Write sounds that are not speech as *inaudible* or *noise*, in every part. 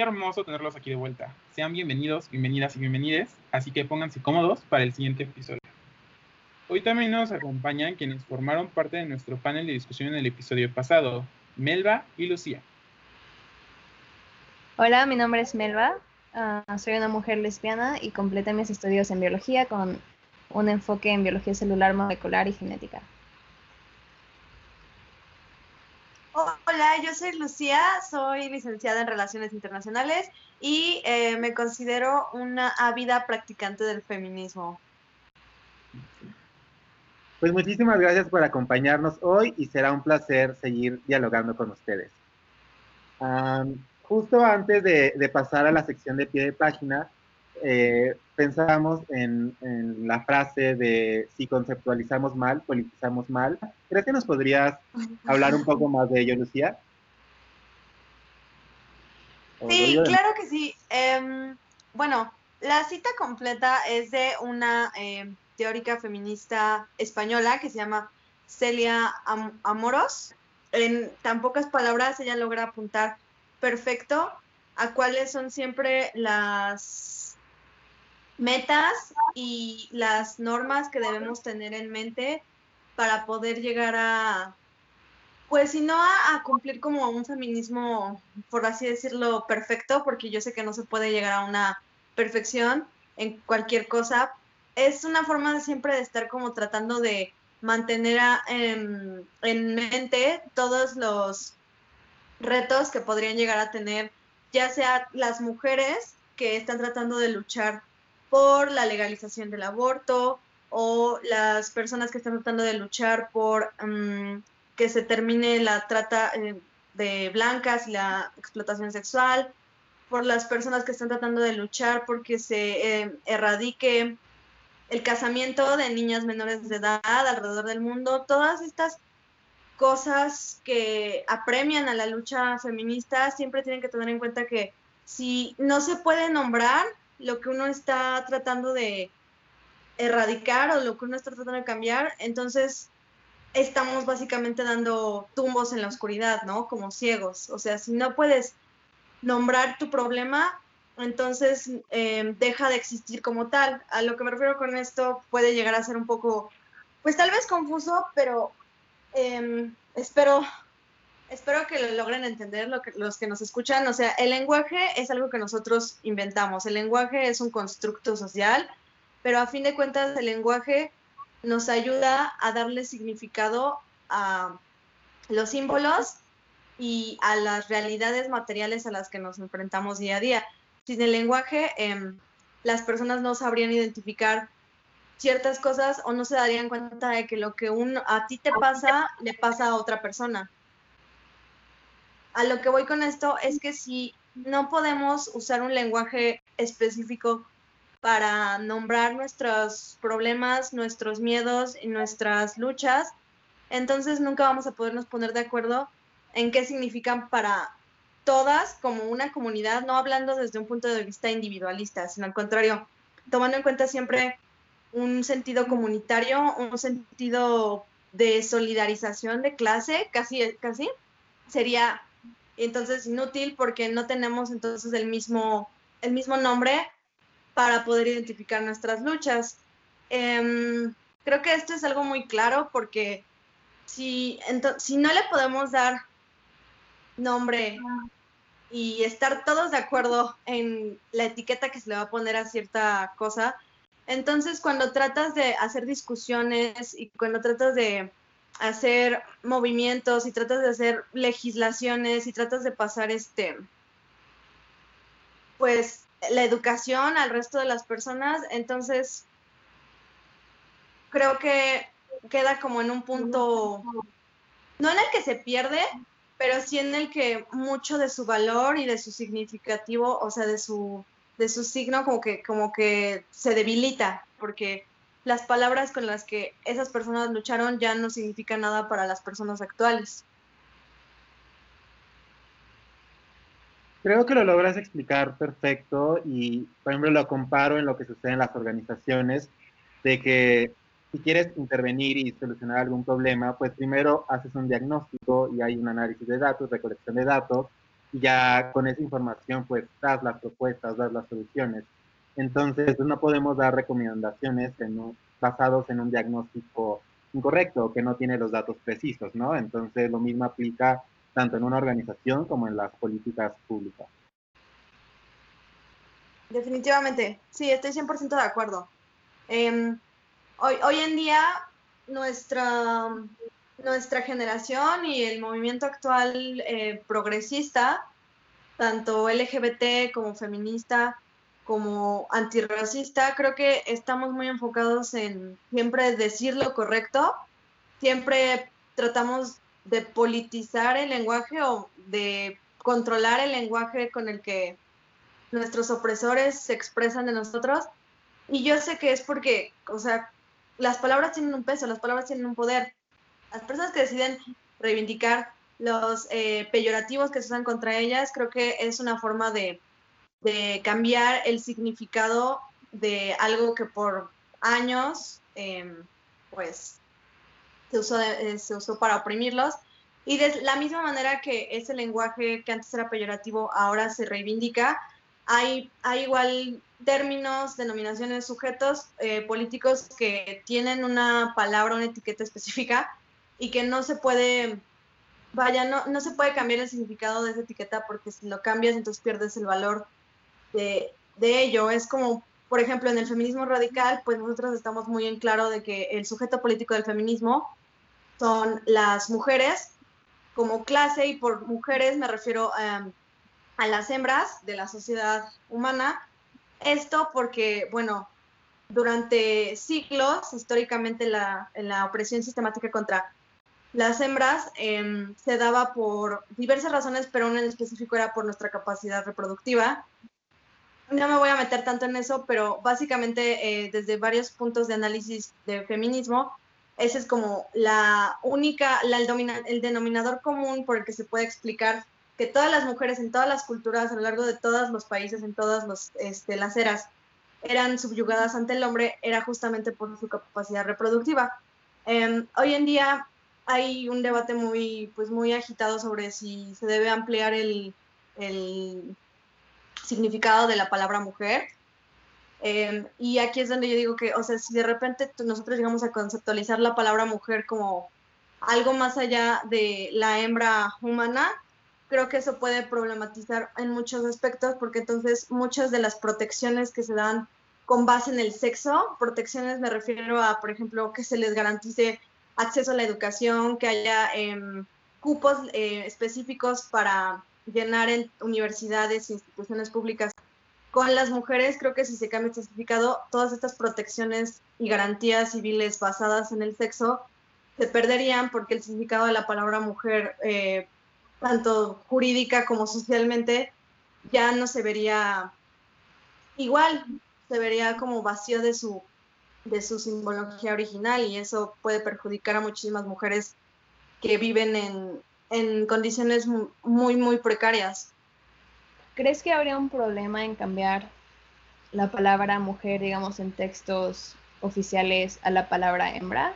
hermoso tenerlos aquí de vuelta. Sean bienvenidos, bienvenidas y bienvenides, así que pónganse cómodos para el siguiente episodio. Hoy también nos acompañan quienes formaron parte de nuestro panel de discusión en el episodio pasado, Melba y Lucía. Hola, mi nombre es Melba, ah, soy una mujer lesbiana y completé mis estudios en biología con un enfoque en biología celular, molecular y genética. Hola, yo soy Lucía, soy licenciada en Relaciones Internacionales y eh, me considero una ávida practicante del feminismo. Pues muchísimas gracias por acompañarnos hoy y será un placer seguir dialogando con ustedes. justo antes de, pasar a la sección de pie de página, eh, pensamos en, la frase de si conceptualizamos mal, politizamos mal. ¿Crees que nos podrías hablar un poco más de ello, Lucía? Sí, claro que sí. Em, bueno, la cita completa es de una em, teórica feminista española que se llama Celia Amoros. En tan pocas palabras, ella logra apuntar perfecto a cuáles son siempre las metas y las normas que debemos tener en mente para poder llegar a, pues si no a, cumplir como un feminismo, por así decirlo, perfecto, porque yo sé que no se puede llegar a una perfección en cualquier cosa, es una forma de siempre de estar como tratando de mantener en, en mente todos los retos que podrían llegar a tener ya sea las mujeres que están tratando de luchar por la legalización del aborto o las personas que están tratando de luchar por mm, que se termine la trata eh, de blancas y la explotación sexual, por las personas que están tratando de luchar porque se eh, erradique el casamiento de niñas menores de edad alrededor del mundo, todas estas cosas que apremian a la lucha feminista siempre tienen que tener en cuenta que si no se puede nombrar lo que uno está tratando de erradicar o lo que uno está tratando de cambiar, entonces estamos básicamente dando tumbos en la oscuridad, ¿no? Como ciegos. O sea, si no puedes nombrar tu problema, entonces em, deja de existir como tal. A lo que me refiero con esto puede llegar a ser un poco, pues tal vez confuso, pero em, espero espero que lo logren entender lo que, los que nos escuchan. O sea, el lenguaje es algo que nosotros inventamos. El lenguaje es un constructo social, pero a fin de cuentas el lenguaje nos ayuda a darle significado a los símbolos y a las realidades materiales a las que nos enfrentamos día a día. Sin el lenguaje, em, las personas no sabrían identificar ciertas cosas o no se darían cuenta de que lo que a ti te pasa le pasa a otra persona a lo que voy con esto es que si no podemos usar un lenguaje específico para nombrar nuestros problemas, nuestros miedos y nuestras luchas, entonces nunca vamos a podernos poner de acuerdo en qué significan para todas como una comunidad, no hablando desde un punto de vista individualista, sino al contrario, tomando en cuenta siempre un sentido comunitario, un sentido de solidarización de clase, casi, casi, sería entonces inútil porque no tenemos entonces el mismo, el mismo nombre para poder identificar nuestras luchas. Em, creo que esto es algo muy claro porque si, si no le podemos dar nombre y estar todos de acuerdo en la etiqueta que se le va a poner a cierta cosa, entonces cuando tratas de hacer discusiones y cuando tratas de hacer movimientos y tratas de hacer legislaciones y tratas de pasar este, pues, la educación al resto de las personas, entonces creo que queda como en un punto, no en el que se pierde, pero sí en el que mucho de su valor y de su significativo, o sea, de su, de su signo como que, como que se debilita, porque las palabras con las que esas personas lucharon ya no significan nada para las personas actuales. Creo que lo logras explicar perfecto y, por ejemplo, lo comparo en lo que sucede en las organizaciones, de que si quieres intervenir y solucionar algún problema, pues primero haces un diagnóstico y hay un análisis de datos, recolección de datos, y ya con esa información pues das las propuestas, das las soluciones. Entonces no podemos dar recomendaciones en basados en un diagnóstico incorrecto que no tiene los datos precisos, ¿no? Entonces lo mismo aplica tanto en una organización como en las políticas públicas. Definitivamente, sí, estoy 100% de acuerdo. Em, hoy, hoy en día nuestra, nuestra generación y el movimiento actual eh, progresista, tanto LGBT como feminista, como antirracista, creo que estamos muy enfocados en siempre decir lo correcto, siempre tratamos de politizar el lenguaje o de controlar el lenguaje con el que nuestros opresores se expresan de nosotros. Y yo sé que es porque, o sea, las palabras tienen un peso, las palabras tienen un poder. Las personas que deciden reivindicar los eh, peyorativos que se usan contra ellas, creo que es una forma de de cambiar el significado de algo que por años em, pues se usó, eh, se usó para oprimirlos. Y de la misma manera que ese lenguaje que antes era peyorativo ahora se reivindica, hay, hay igual términos, denominaciones, sujetos eh, políticos que tienen una palabra, una etiqueta específica y que no se puede, vaya, no, no se puede cambiar el significado de esa etiqueta porque si lo cambias entonces pierdes el valor de, ello. Es como, por ejemplo, en el feminismo radical, pues nosotros estamos muy en claro de que el sujeto político del feminismo son las mujeres como clase y por mujeres me refiero em, a las hembras de la sociedad humana. Esto porque, bueno, durante siglos, históricamente la, la opresión sistemática contra las hembras em, se daba por diversas razones, pero una en específico era por nuestra capacidad reproductiva no me voy a meter tanto en eso, pero básicamente eh, desde varios puntos de análisis de feminismo, ese es como la única, la, el, el, denominador común por el que se puede explicar que todas las mujeres en todas las culturas, a lo largo de todos los países, en todas este, las eras, eran subyugadas ante el hombre, era justamente por su capacidad reproductiva. Em, hoy en día hay un debate muy, pues muy agitado sobre si se debe ampliar el significado de la palabra mujer. Em, y aquí es donde yo digo que, o sea, si de repente nosotros llegamos a conceptualizar la palabra mujer como algo más allá de la hembra humana, creo que eso puede problematizar en muchos aspectos, porque entonces muchas de las protecciones que se dan con base en el sexo, protecciones me refiero a, por ejemplo, que se les garantice acceso a la educación, que haya em, cupos eh, específicos para llenar en universidades instituciones públicas. Con las mujeres, creo que si se cambia este certificado, todas estas protecciones y garantías civiles basadas en el sexo se perderían porque el significado de la palabra mujer, eh, tanto jurídica como socialmente, ya no se vería igual, se vería como vacío de su, de su simbología original y eso puede perjudicar a muchísimas mujeres que viven en, en condiciones muy, muy precarias. ¿Crees que habría un problema en cambiar la palabra mujer, digamos, en textos oficiales a la palabra hembra?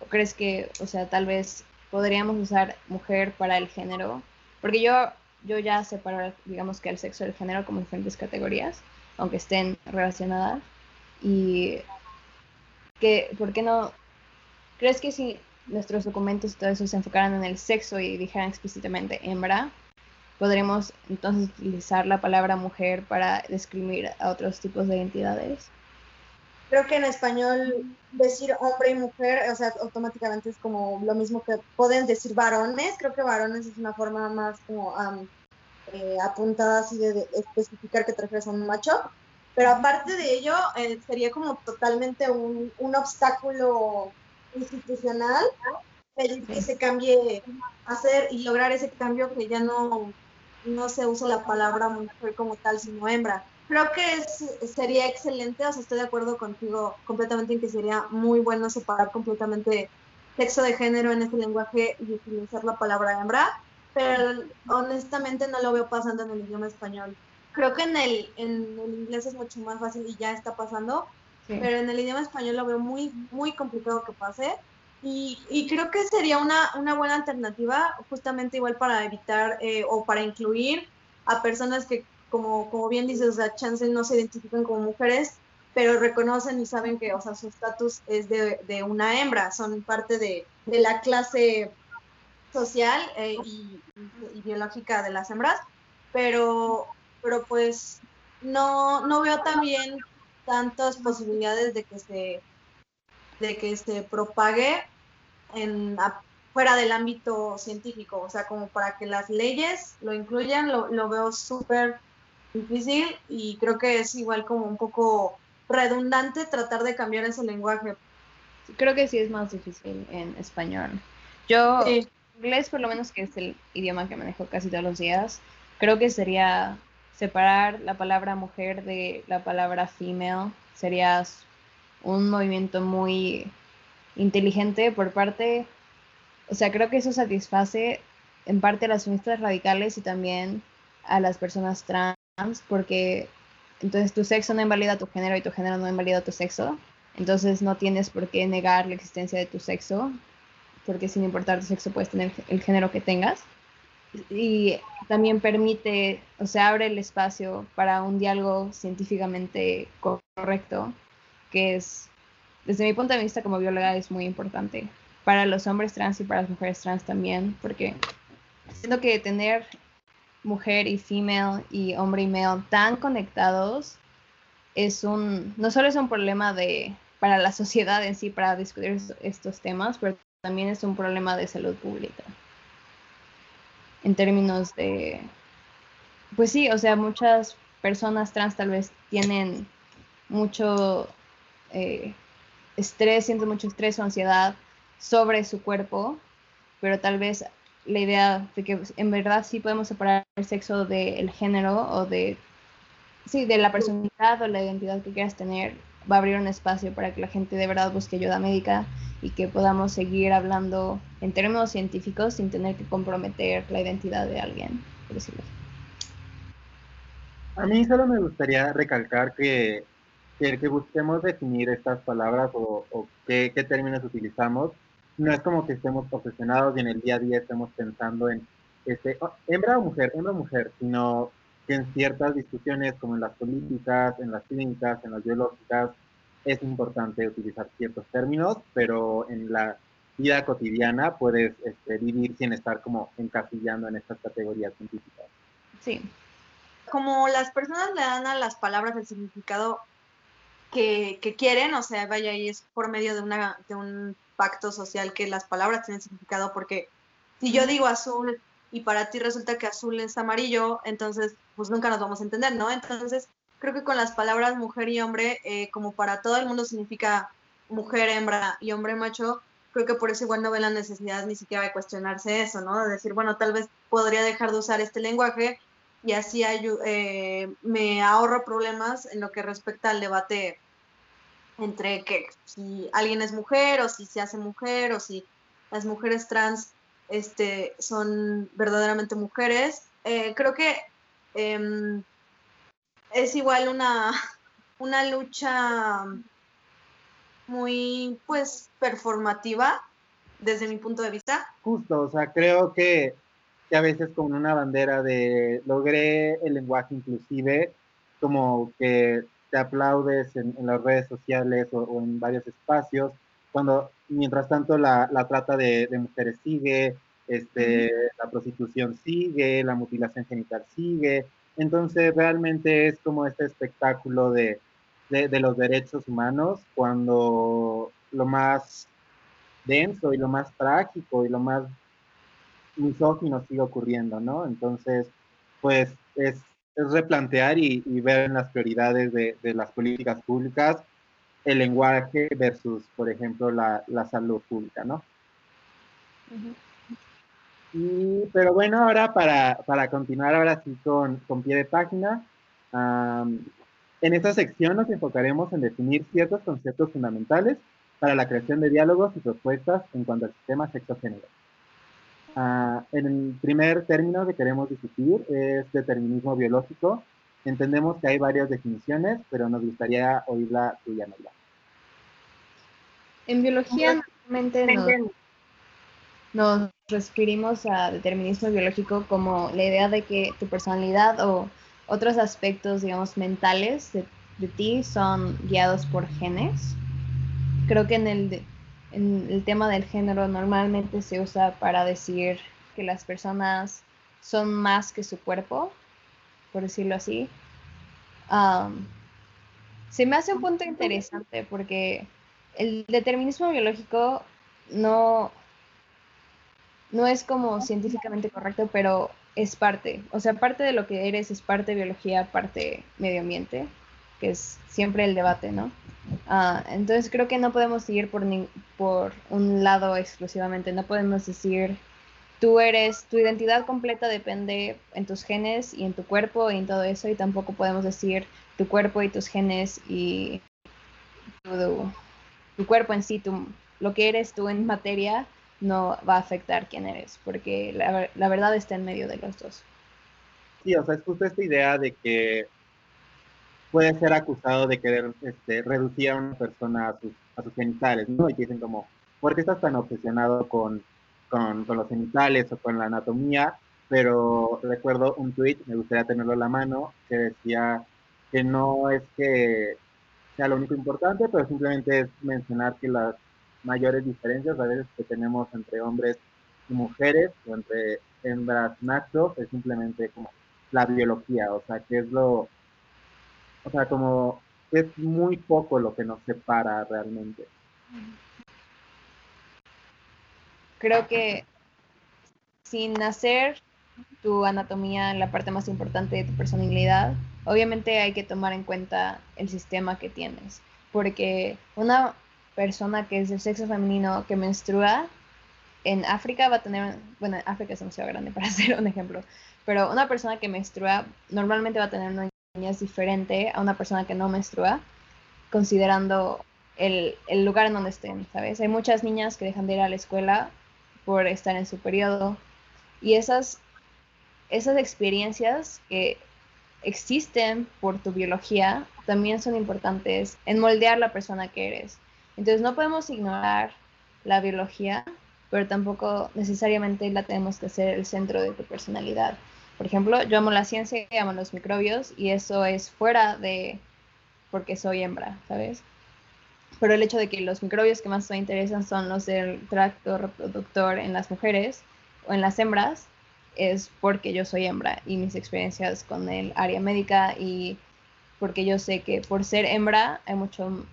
¿O crees que, o sea, tal vez podríamos usar mujer para el género? Porque yo, yo ya separo, digamos que el sexo y el género como diferentes categorías, aunque estén relacionadas. Y que, ¿por qué no? ¿Crees que si nuestros documentos y todo eso se enfocaran en el sexo y dijeran explícitamente hembra, podremos entonces utilizar la palabra mujer para describir a otros tipos de identidades. Creo que en español decir hombre y mujer, o sea, automáticamente es como lo mismo que pueden decir varones. Creo que varones es una forma más como eh, apuntada así de, especificar que te refieres a un macho. Pero aparte de ello, eh, sería como totalmente un, un obstáculo institucional que se cambie, hacer y lograr ese cambio que ya no, no se usa la palabra mujer como tal, sino hembra. Creo que sería excelente, o sea, estoy de acuerdo contigo completamente en que sería muy bueno separar completamente sexo de género en este lenguaje y utilizar la palabra hembra, pero honestamente no lo veo pasando en el idioma español. Creo que en el, en el inglés es mucho más fácil y ya está pasando, pero en el idioma español lo veo muy, muy complicado que pase. Y, y creo que sería una, una, buena alternativa justamente igual para evitar eh, o para incluir a personas que, como, como bien dices, o sea, chance no se identifican como mujeres, pero reconocen y saben que, o sea, su estatus es de, de, una hembra, son parte de, de la clase social eh, y, y, biológica de las hembras, pero, pero pues no, no veo también tantas posibilidades de que se, de que se propague en, fuera del ámbito científico, o sea, como para que las leyes lo incluyan, lo, lo veo súper difícil y creo que es igual como un poco redundante tratar de cambiar ese lenguaje. Creo que sí es más difícil en español. Yo, inglés por lo menos que es el idioma que manejo casi todos los días, creo que sería separar la palabra mujer de la palabra female. Sería un movimiento muy inteligente por parte o sea, creo que eso satisface en parte a las feministas radicales y también a las personas trans, porque entonces tu sexo no invalida tu género y tu género no invalida tu sexo. Entonces no tienes por qué negar la existencia de tu sexo, porque sin importar tu sexo puedes tener el género que tengas. Y también permite, o sea, abre el espacio para un diálogo científicamente correcto, que es, desde mi punto de vista como bióloga, es muy importante para los hombres trans y para las mujeres trans también, porque siento que tener mujer y female y hombre y male tan conectados es un, no solo es un problema de, para la sociedad en sí, para discutir estos temas, pero también es un problema de salud pública. En términos de, pues sí, o sea, muchas personas trans tal vez tienen mucho eh, estrés, sienten mucho estrés o ansiedad sobre su cuerpo, pero tal vez la idea de que en verdad sí podemos separar el sexo del género o de, sí, de la personalidad o la identidad que quieras tener, va a abrir un espacio para que la gente de verdad busque ayuda médica y que podamos seguir hablando en términos científicos sin tener que comprometer la identidad de alguien, por decirlo A mí solo me gustaría recalcar que, que, busquemos definir estas palabras o, o qué, qué términos utilizamos no es como que estemos obsesionados y en el día a día estemos pensando en este, oh, hembra o mujer, hembra o mujer, sino que en ciertas discusiones como en las políticas, en las clínicas, en las biológicas, es importante utilizar ciertos términos, pero en la vida cotidiana puedes este, vivir sin estar como encasillando en estas categorías científicas. Sí. Como las personas le dan a las palabras el significado que, que quieren, o sea, vaya, y es por medio de, una, de un pacto social que las palabras tienen significado, porque si yo digo azul y para ti resulta que azul es amarillo, entonces pues nunca nos vamos a entender, ¿no? Entonces creo que con las palabras mujer y hombre, eh, como para todo el mundo significa mujer, hembra y hombre macho, creo que por eso igual no ven la necesidad ni siquiera de cuestionarse eso, ¿no? De decir, bueno, tal vez podría dejar de usar este lenguaje y así eh, me ahorro problemas en lo que respecta al debate entre que si alguien es mujer o si se hace mujer o si las mujeres trans este, son verdaderamente mujeres. Eh, creo que em, es igual una, *laughs* una lucha muy pues performativa desde mi punto de vista. Justo, o sea, creo que, a veces con una bandera de logré el lenguaje inclusive, como que te aplaudes en, las redes sociales o, en varios espacios, cuando mientras tanto la, la trata de, mujeres sigue, este, la prostitución sigue, la mutilación genital sigue, entonces realmente es como este espectáculo de, de, de los derechos humanos cuando lo más denso y lo más trágico y lo más misógino sigue ocurriendo, ¿no? Entonces, pues es es replantear y, ver en las prioridades de, las políticas públicas el lenguaje versus, por ejemplo, la, salud pública, ¿no? pero bueno, ahora para, continuar ahora sí con, pie de página, en esta sección nos enfocaremos en definir ciertos conceptos fundamentales para la creación de diálogos y propuestas en cuanto al sistema sexo-género. Uh, en el primer término que queremos discutir es determinismo biológico. Entendemos que hay varias definiciones, pero nos gustaría oír la tuya, Naila. En biología normalmente nos, referimos a determinismo biológico como la idea de que tu personalidad o otros aspectos, digamos, mentales de, ti son guiados por genes. Creo que en el, en el tema del género normalmente se usa para decir que las personas son más que su cuerpo, por decirlo así. se me hace un punto interesante porque el determinismo biológico no, no es como científicamente correcto, pero es parte, o sea, parte de lo que eres es parte biología, parte medio ambiente, que es siempre el debate, ¿no? Ah, entonces creo que no podemos ir por, por un lado exclusivamente, no podemos decir tú eres, tu identidad completa depende en tus genes y en tu cuerpo y en todo eso, y tampoco podemos decir tu cuerpo y tus genes y tu, tu cuerpo en sí, tu, lo que eres tú en materia no va a afectar quién eres, porque la, la, verdad está en medio de los dos. Sí, o sea, es justo esta idea de que puede ser acusado de querer este, reducir a una persona a sus, a sus genitales, ¿no? Y dicen como, ¿por qué estás tan obsesionado con, con, con, los genitales o con la anatomía? Pero recuerdo un tweet, me gustaría tenerlo en la mano, que decía que no es que sea lo único importante, pero simplemente es mencionar que las mayores diferencias a veces que tenemos entre hombres y mujeres o entre hembras machos es simplemente como la biología, o sea, que es lo, o sea, como es muy poco lo que nos separa realmente. Creo que sin hacer tu anatomía la parte más importante de tu personalidad, obviamente hay que tomar en cuenta el sistema que tienes, porque una persona que es del sexo femenino que menstrua en África va a tener, bueno, África es demasiado grande *laughs* para hacer un ejemplo, pero una persona que menstrua normalmente va a tener una niñez diferente a una persona que no menstrua, considerando el, el, lugar en donde estén, ¿sabes? Hay muchas niñas que dejan de ir a la escuela por estar en su periodo y esas, esas experiencias que existen por tu biología también son importantes en moldear la persona que eres. Entonces no podemos ignorar la biología, pero tampoco necesariamente la tenemos que ser el centro de tu personalidad. Por ejemplo, yo amo la ciencia y amo los microbios y eso es fuera de porque soy hembra, ¿sabes? Pero el hecho de que los microbios que más me interesan son los del tracto reproductor en las mujeres o en las hembras, es porque yo soy hembra y mis experiencias con el área médica y porque yo sé que por ser hembra hay mucho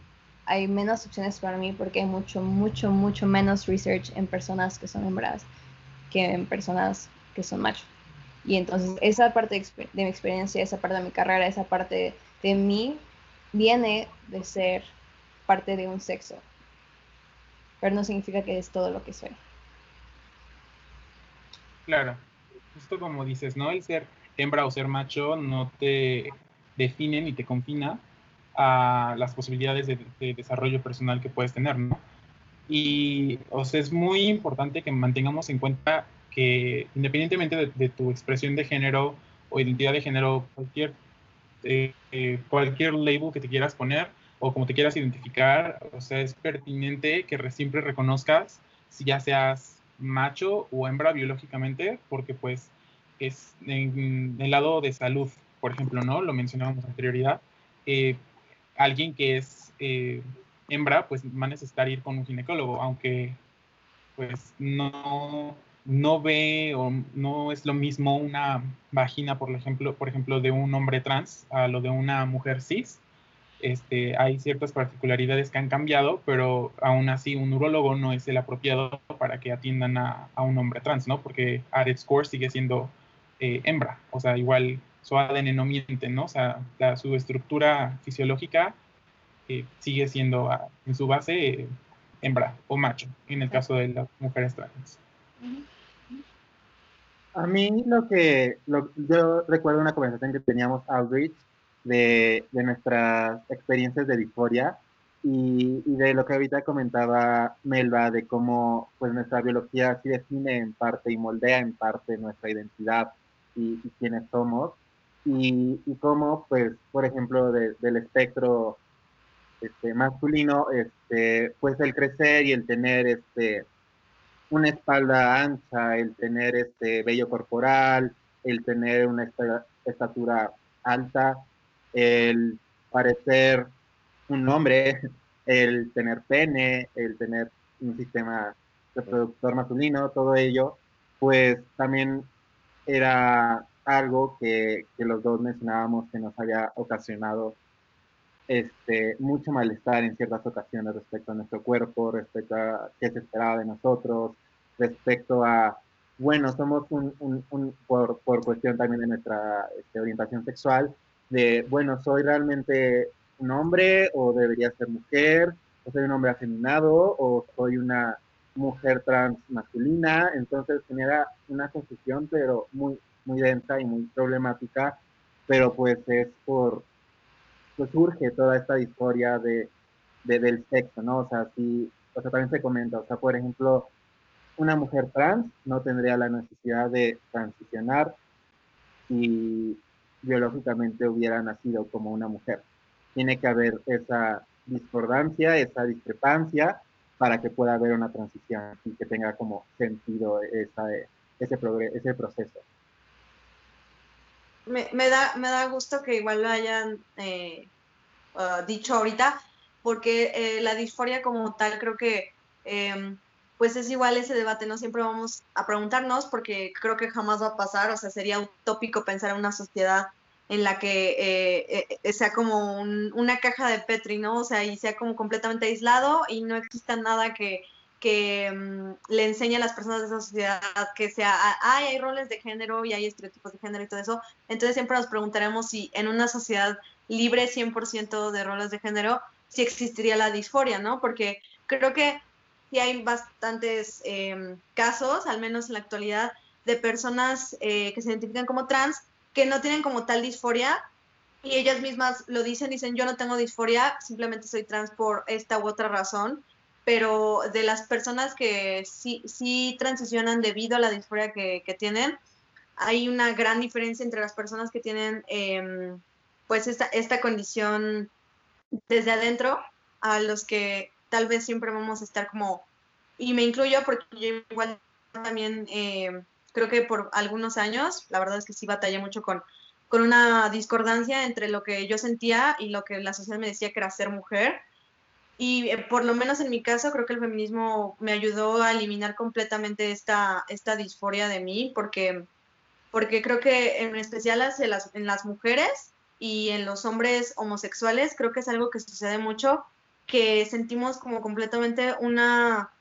hay menos opciones para mí porque hay mucho, mucho, mucho menos research en personas que son hembras que en personas que son machos. Y entonces esa parte de, mi experiencia, esa parte de mi carrera, esa parte de mí viene de ser parte de un sexo. Pero no significa que es todo lo que soy. Claro, justo como dices, ¿no? El ser hembra o ser macho no te define ni te confina, a las posibilidades de, desarrollo personal que puedes tener, ¿no? Y, o sea, es muy importante que mantengamos en cuenta que independientemente de, tu expresión de género o identidad de género, cualquier, eh, eh, cualquier label que te quieras poner o como te quieras identificar, o sea, es pertinente que siempre reconozcas si ya seas macho o hembra biológicamente, porque pues es en, el lado de salud, por ejemplo, ¿no? Lo mencionábamos anterioridad. Eh, alguien que es eh, hembra, pues va a necesitar ir con un ginecólogo, aunque pues no, no ve o no es lo mismo una vagina, por ejemplo, por ejemplo, de un hombre trans a lo de una mujer cis. Este, hay ciertas particularidades que han cambiado, pero aún así un urólogo no es el apropiado para que atiendan a, un hombre trans, ¿no? Porque Added Score sigue siendo eh, hembra, o sea, igual su ADN no miente, ¿no? O sea, su estructura fisiológica eh, sigue siendo ah, en su base hembra o macho, en el caso de las mujeres trans. A mí lo que, yo recuerdo una conversación que teníamos Outreach de, de nuestras experiencias de disforia y, de lo que ahorita comentaba Melba, de cómo pues nuestra biología sí define en parte y moldea en parte nuestra identidad y, y quiénes somos. Y, y cómo, pues, por ejemplo, del espectro este, masculino, este, pues el crecer y el tener este, una espalda ancha, el tener este vello corporal, el tener una estatura alta, el parecer un hombre, el tener pene, el tener un sistema reproductor masculino, todo ello, pues también era algo que, los dos mencionábamos que nos había ocasionado este, mucho malestar en ciertas ocasiones respecto a nuestro cuerpo, respecto a qué se esperaba de nosotros, respecto a, bueno, somos un, un, por, por, cuestión también de nuestra este, orientación sexual, de, bueno, soy realmente un hombre o debería ser mujer, o soy un hombre afeminado o soy una mujer trans masculina, entonces genera una confusión, pero muy, muy densa y muy problemática, pero pues es por, pues surge toda esta historia de, del sexo, ¿no? O sea, si, o sea, también se comenta, o sea, por ejemplo, una mujer trans no tendría la necesidad de transicionar y biológicamente hubiera nacido como una mujer. Tiene que haber esa discordancia, esa discrepancia para que pueda haber una transición y que tenga como sentido esa, ese, ese proceso. Me, me, da, me da gusto que igual lo hayan eh, ah, dicho ahorita, porque eh, la disforia como tal creo que em, pues es igual ese debate, no siempre vamos a preguntarnos porque creo que jamás va a pasar, o sea, sería utópico pensar en una sociedad en la que eh, eh, sea como una caja de Petri, ¿no? O sea, y sea como completamente aislado y no exista nada que, que mm, le enseñe a las personas de esa sociedad que sea, ay, hay roles de género y hay estereotipos de género y todo eso. Entonces siempre nos preguntaremos si en una sociedad libre 100% de roles de género, si existiría la disforia, ¿no? Porque creo que sí hay bastantes em, casos, al menos en la actualidad, de personas eh, que se identifican como trans que no tienen como tal disforia y ellas mismas lo dicen, dicen yo no tengo disforia, simplemente soy trans por esta u otra razón, pero de las personas que sí, sí transicionan debido a la disforia que, tienen, hay una gran diferencia entre las personas que tienen em, pues esta, esta condición desde adentro a los que tal vez siempre vamos a estar como, y me incluyo porque yo igual también em, creo que por algunos años, la verdad es que sí batallé mucho con, con una discordancia entre lo que yo sentía y lo que la sociedad me decía que era ser mujer. Y eh, por lo menos en mi caso, creo que el feminismo me ayudó a eliminar completamente esta, esta disforia de mí, porque, porque creo que en especial las, en las mujeres y en los hombres homosexuales, creo que es algo que sucede mucho, que sentimos como completamente una,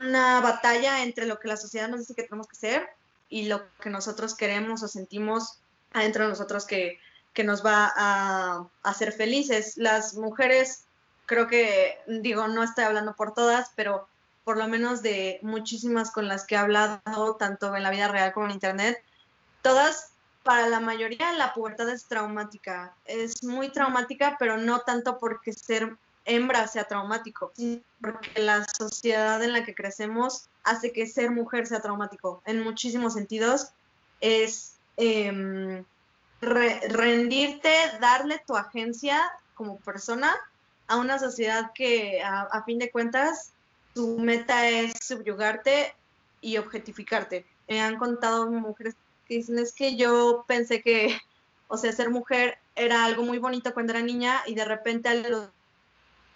una batalla entre lo que la sociedad nos dice que tenemos que ser y lo que nosotros queremos o sentimos adentro de nosotros que, nos va a, hacer felices. Las mujeres, creo que, digo, no estoy hablando por todas, pero por lo menos de muchísimas con las que he hablado, tanto en la vida real como en Internet, todas, para la mayoría, la pubertad es traumática. Es muy traumática, pero no tanto porque ser hembra sea traumático, porque la sociedad en la que crecemos hace que ser mujer sea traumático. En muchísimos sentidos es em, rendirte, darle tu agencia como persona a una sociedad que a, fin de cuentas tu meta es subyugarte y objetificarte. Me han contado mujeres que dicen es que yo pensé que, o sea, ser mujer era algo muy bonito cuando era niña y de repente a los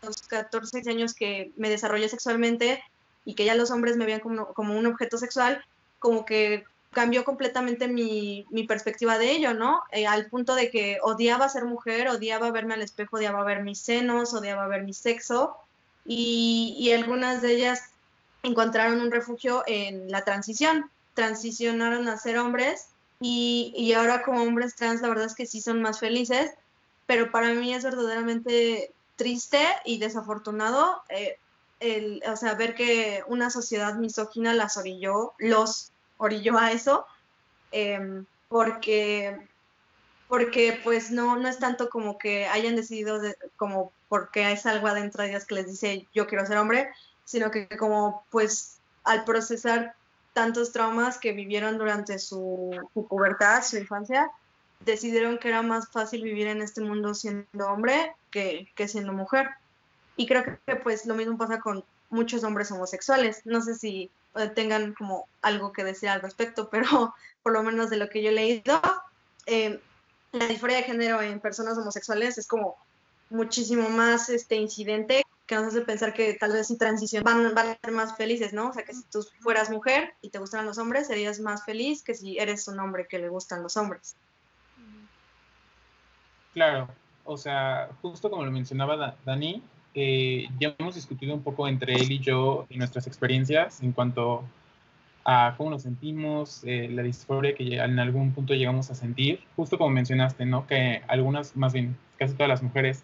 los 14 años que me desarrollé sexualmente y que ya los hombres me veían como, como un objeto sexual, como que cambió completamente mi, mi perspectiva de ello, ¿no? Eh, al punto de que odiaba ser mujer, odiaba verme al espejo, odiaba ver mis senos, odiaba ver mi sexo, y, y algunas de ellas encontraron un refugio en la transición, transicionaron a ser hombres y, y, ahora como hombres trans la verdad es que sí son más felices, pero para mí es verdaderamente triste y desafortunado eh, el, o sea, ver que una sociedad misógina las orilló, los orilló a eso, em, porque, porque pues no, no es tanto como que hayan decidido como porque es algo adentro de ellas que les dice yo quiero ser hombre, sino que como pues al procesar tantos traumas que vivieron durante su, su pubertad, su infancia, decidieron que era más fácil vivir en este mundo siendo hombre que, siendo mujer. Y creo que pues lo mismo pasa con muchos hombres homosexuales. No sé si tengan como algo que decir al respecto, *laughs* pero por lo menos de lo que yo he leído, eh, la disforia de género en personas homosexuales es como muchísimo más este incidente que nos hace pensar que tal vez si transición van, van a ser más felices, ¿no? O sea, que si tú fueras mujer y te gustan los hombres, serías más feliz que si eres un hombre que le gustan los hombres. Claro, o sea, justo como lo mencionaba Dani, eh, ya hemos discutido un poco entre él y yo y nuestras experiencias en cuanto a cómo nos sentimos, eh, la disforia que en algún punto llegamos a sentir, justo como mencionaste, ¿no? Que algunas, más bien casi todas las mujeres,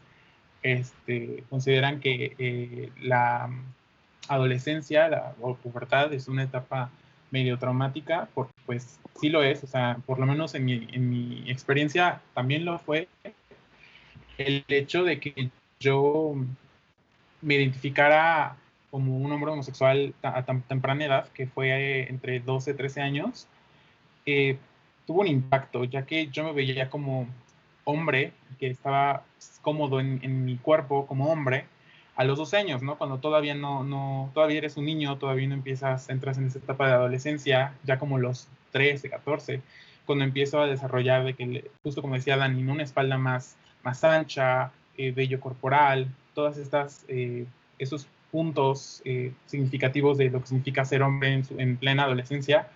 este, consideran que eh, la adolescencia la, o pubertad es una etapa medio traumática, porque pues sí lo es, o sea, por lo menos en mi, en mi experiencia también lo fue el hecho de que yo me identificara como un hombre homosexual a tan temprana edad, que fue entre 12 y 13 años, eh, tuvo un impacto, ya que yo me veía como hombre, que estaba cómodo en, mi cuerpo como hombre, a los 12 años, ¿no? Cuando todavía no, no, todavía eres un niño, todavía no empiezas, entras en esa etapa de adolescencia, ya como los 13, 14, cuando empiezo a desarrollar, de que, justo como decía Dani, una espalda más, más ancha, eh, vello corporal, todas estas, eh, esos puntos eh, significativos de lo que significa ser hombre en, plena adolescencia,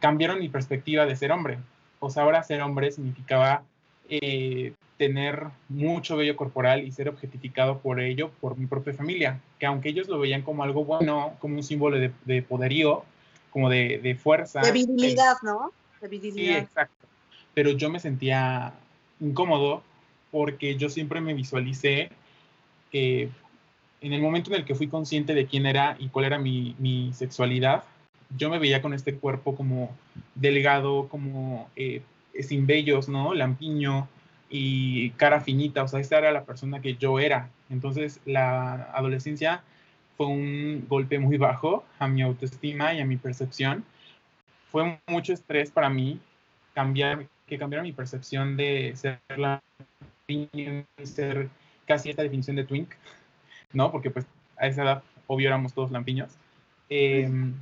cambiaron mi perspectiva de ser hombre. O sea, ahora ser hombre significaba eh, tener mucho vello corporal y ser objetificado por ello, por mi propia familia, que aunque ellos lo veían como algo bueno, como un símbolo de, poderío, como de, fuerza. De virilidad, ¿no? Virilidad. Sí, exacto. Pero yo me sentía incómodo porque yo siempre me visualicé eh, en el momento en el que fui consciente de quién era y cuál era mi, sexualidad, yo me veía con este cuerpo como delgado, como eh, sin vellos, ¿no? Lampiño y cara finita, o sea, esta era la persona que yo era. Entonces, la adolescencia fue un golpe muy bajo a mi autoestima y a mi percepción. Fue mucho estrés para mí cambiar, que cambiara mi percepción de ser la ser casi esta definición de twink, *laughs* ¿no? Porque pues a esa edad, obvio, éramos todos lampiños. Em,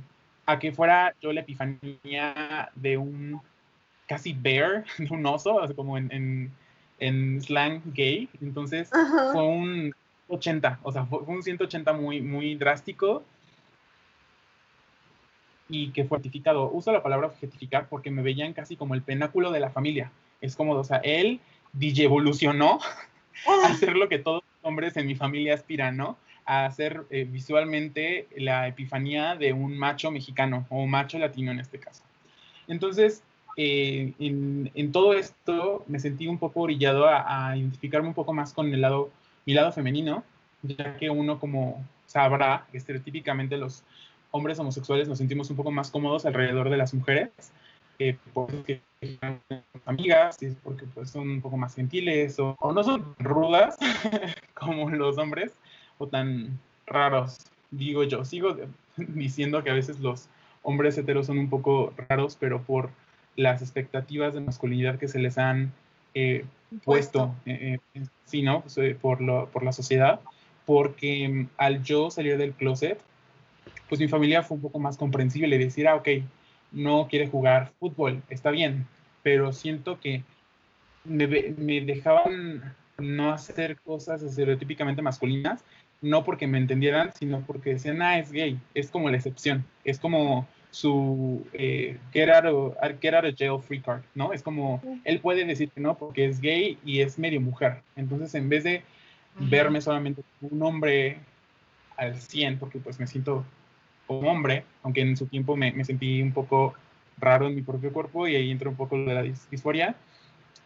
a que fuera yo la epifanía de un casi bear, *laughs* de un oso, como en, en, slang gay. Entonces fue un 80, o sea, fue, un 180 muy, muy drástico y que fue objetificado. Uso la palabra objetificar porque me veían casi como el penáculo de la familia. Es como, o sea, él DJ evolucionó *laughs* a hacer lo que todos hombres en mi familia aspiran, ¿no? A hacer eh, visualmente la epifanía de un macho mexicano o macho latino en este caso. Entonces, eh, en, todo esto me sentí un poco orillado a, identificarme un poco más con el lado, mi lado femenino, ya que uno como sabrá, estereotípicamente los hombres homosexuales nos sentimos un poco más cómodos alrededor de las mujeres, eh, porque amigas, porque pues, son un poco más gentiles o, no son rudas *laughs* como los hombres o tan raros, digo yo. Sigo *laughs* diciendo que a veces los hombres heteros son un poco raros, pero por las expectativas de masculinidad que se les han eh, puesto, eh, eh, sí, ¿no? Pues, por, lo, por la sociedad, porque mm, al yo salir del closet, pues mi familia fue un poco más comprensible y decir, ah, ok, no quiere jugar fútbol, está bien, pero siento que me, dejaban no hacer cosas estereotípicamente masculinas, no porque me entendieran, sino porque decían, ah, es gay, es como la excepción, es como su eh, get, out of, jail free card, ¿no? Es como, él puede decir que no porque es gay y es medio mujer. Entonces, en vez de verme solamente como un hombre al 100, porque pues me siento como hombre, aunque en su tiempo me, me sentí un poco raro en mi propio cuerpo y ahí entra un poco de la disforia,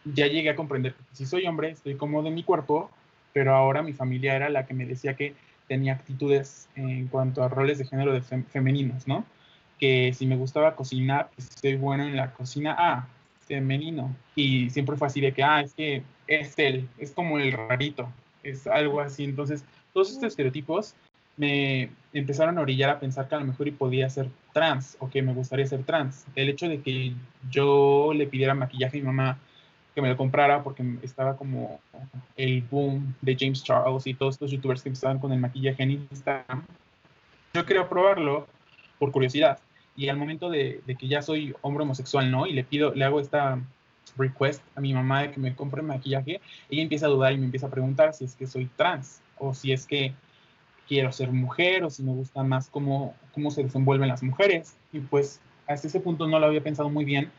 ya llegué a comprender que si soy hombre, estoy cómodo en mi cuerpo, pero ahora mi familia era la que me decía que tenía actitudes en cuanto a roles de género de femeninos, ¿no? Que si me gustaba cocinar, que estoy bueno en la cocina, ah, femenino. Y siempre fue así de que, ah, es que es él, es como el rarito, es algo así. Entonces, todos estos estereotipos me empezaron a orillar a pensar que a lo mejor y podía ser trans o que me gustaría ser trans. El hecho de que yo le pidiera maquillaje a mi mamá que me lo comprara porque estaba como el boom de James Charles y todos estos youtubers que empezaban con el maquillaje en Instagram. Yo quería probarlo por curiosidad. Y al momento de, de, que ya soy hombre homosexual, ¿no? Y le pido, le hago esta request a mi mamá de que me compre maquillaje, ella empieza a dudar y me empieza a preguntar si es que soy trans o si es que quiero ser mujer o si me gusta más cómo, cómo se desenvuelven las mujeres. Y pues hasta ese punto no lo había pensado muy bien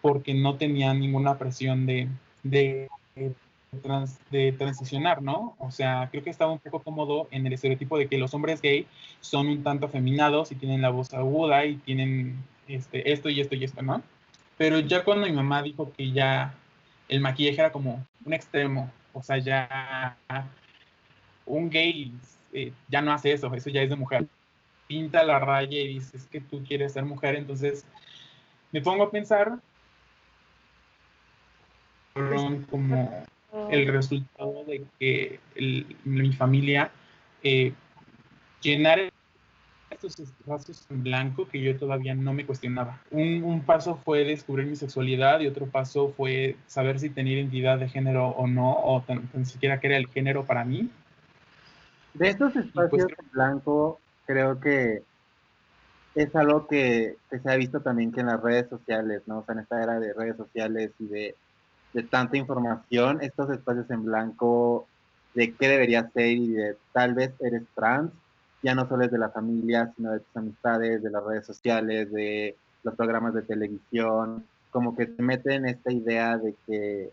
porque no tenía ninguna presión de, de, de, transicionar, ¿no? O sea, creo que estaba un poco cómodo en el estereotipo de que los hombres gay son un tanto afeminados y tienen la voz aguda y tienen este, esto y esto y esto, ¿no? Pero ya cuando mi mamá dijo que ya el maquillaje era como un extremo, o sea, ya un gay eh, ya no hace eso, eso ya es de mujer. Pinta la raya y dices que tú quieres ser mujer, entonces me pongo a pensar como el resultado de que mi familia eh, llenar estos espacios en blanco que yo todavía no me cuestionaba. Un, un, paso fue descubrir mi sexualidad y otro paso fue saber si tenía identidad de género o no, o tan, siquiera qué era el género para mí. De estos pues espacios en blanco, creo que es algo que, que, se ha visto también que en las redes sociales, ¿no? O sea, en esta era de redes sociales y de, de tanta información, estos espacios en blanco de qué debería ser y de tal vez eres trans, ya no solo es de la familia, sino de tus amistades, de las redes sociales, de los programas de televisión, como que te meten esta idea de que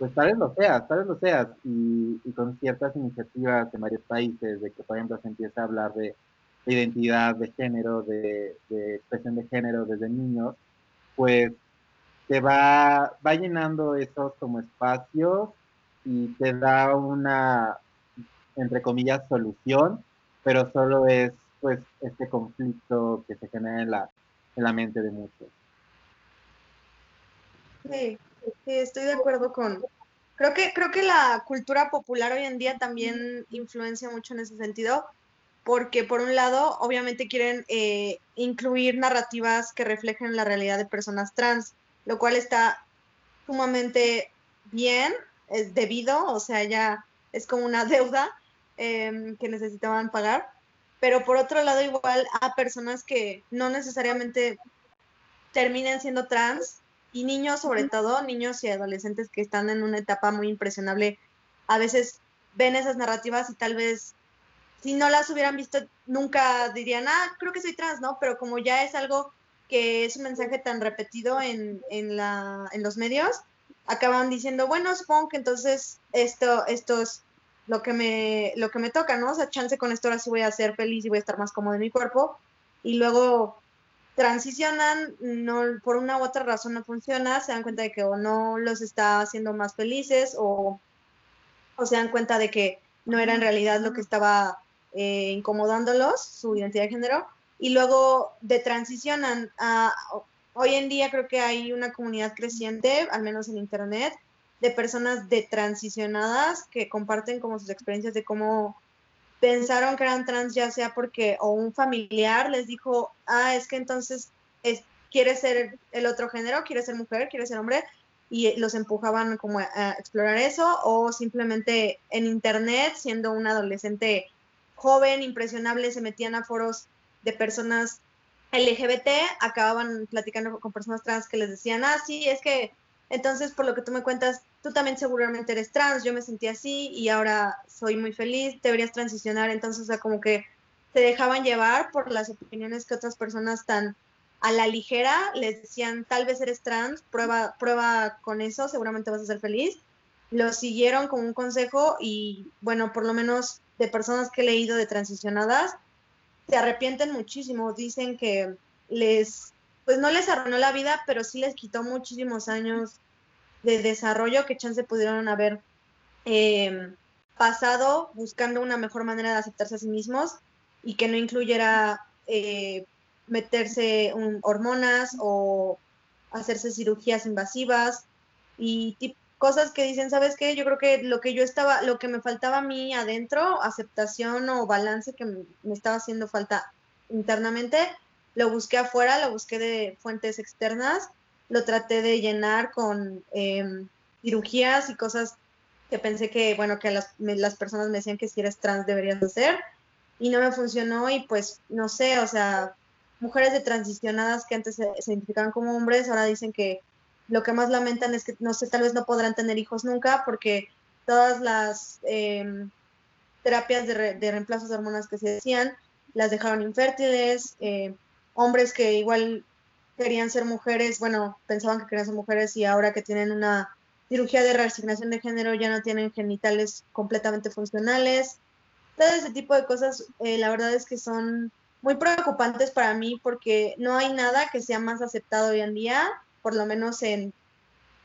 pues tal vez lo seas, tal vez lo seas, y, con ciertas iniciativas en varios países, de que por ejemplo se empieza a hablar de, identidad de género, de, expresión de género desde niños, pues te va, va llenando esos como espacios y te da una, entre comillas, solución, pero solo es pues este conflicto que se genera en la, en la mente de muchos. Sí, Sí, estoy de acuerdo con. Creo que, creo que la cultura popular hoy en día también influencia mucho en ese sentido, porque por un lado, obviamente quieren eh, incluir narrativas que reflejen la realidad de personas trans, lo cual está sumamente bien, es debido, o sea, ya es como una *laughs* deuda em, que necesitaban pagar, pero por otro lado, igual a personas que no necesariamente terminen siendo trans, y niños sobre todo, niños y adolescentes que están en una etapa muy impresionable, a veces ven esas narrativas y tal vez si no las hubieran visto nunca dirían, ah, creo que soy trans, ¿no? Pero como ya es algo que es un mensaje tan repetido en, en, la, en los medios, acaban diciendo, bueno, supongo que entonces esto, esto es lo que me, lo que me toca, ¿no? O sea, chance con esto ahora sí voy a ser feliz y voy a estar más cómodo en mi cuerpo. Y luego transicionan, no, por una u otra razón no funciona, se dan cuenta de que o no los está haciendo más felices o, o se dan cuenta de que no era en realidad lo que estaba eh, incomodándolos, su identidad de género, y luego de transicionan a, hoy en día creo que hay una comunidad creciente, al menos en Internet, de personas de transicionadas que comparten como sus experiencias de cómo pensaron que eran trans ya sea porque o un familiar les dijo, ah, es que entonces es, quiere ser el otro género, quiere ser mujer, quiere ser hombre, y los empujaban como a, explorar eso, o simplemente en internet, siendo un adolescente joven, impresionable, se metían a foros de personas LGBT, acababan platicando con personas trans que les decían, ah, sí, es que entonces por lo que tú me cuentas, tú también seguramente eres trans, yo me sentí así y ahora soy muy feliz, deberías transicionar, entonces, o sea, como que se dejaban llevar por las opiniones que otras personas tan a la ligera les decían, tal vez eres trans, prueba, prueba con eso, seguramente vas a ser feliz. Lo siguieron como un consejo y, bueno, por lo menos de personas que he leído de transicionadas, se arrepienten muchísimo, dicen que les, pues no les arruinó la vida, pero sí les quitó muchísimos años de desarrollo que chance pudieron haber em, pasado buscando una mejor manera de aceptarse a sí mismos y que no incluyera eh, meterse hormonas o hacerse cirugías invasivas y cosas que dicen, ¿sabes qué? Yo creo que lo que yo estaba, lo que me faltaba a mí adentro, aceptación o balance que me estaba haciendo falta internamente, lo busqué afuera, lo busqué de fuentes externas lo traté de llenar con em, cirugías y cosas que pensé que, bueno, que las, las, personas me decían que si eres trans deberías hacer y no me funcionó y pues no sé, o sea, mujeres de transicionadas que antes se, identificaban como hombres, ahora dicen que lo que más lamentan es que, no sé, tal vez no podrán tener hijos nunca porque todas las em, terapias de, de, reemplazo de hormonas que se hacían las dejaron infértiles, eh, hombres que igual querían ser mujeres, bueno, pensaban que querían ser mujeres y ahora que tienen una cirugía de reasignación de género ya no tienen genitales completamente funcionales. Todo ese tipo de cosas, eh, la verdad es que son muy preocupantes para mí porque no hay nada que sea más aceptado hoy en día, por lo menos en,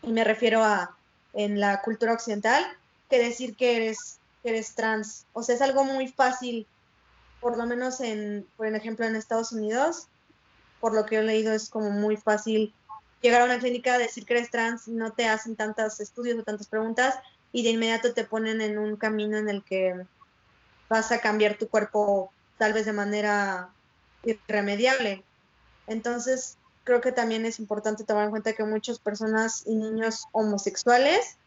y me refiero a en la cultura occidental, que decir que eres, que eres trans. O sea, es algo muy fácil, por lo menos en, por ejemplo, en Estados Unidos, por lo que he leído es como muy fácil llegar a una clínica, decir que eres trans, no te hacen tantos estudios o tantas preguntas y de inmediato te ponen en un camino en el que vas a cambiar tu cuerpo tal vez de manera irremediable. Entonces, creo que también es importante tomar en cuenta que muchas personas y niños homosexuales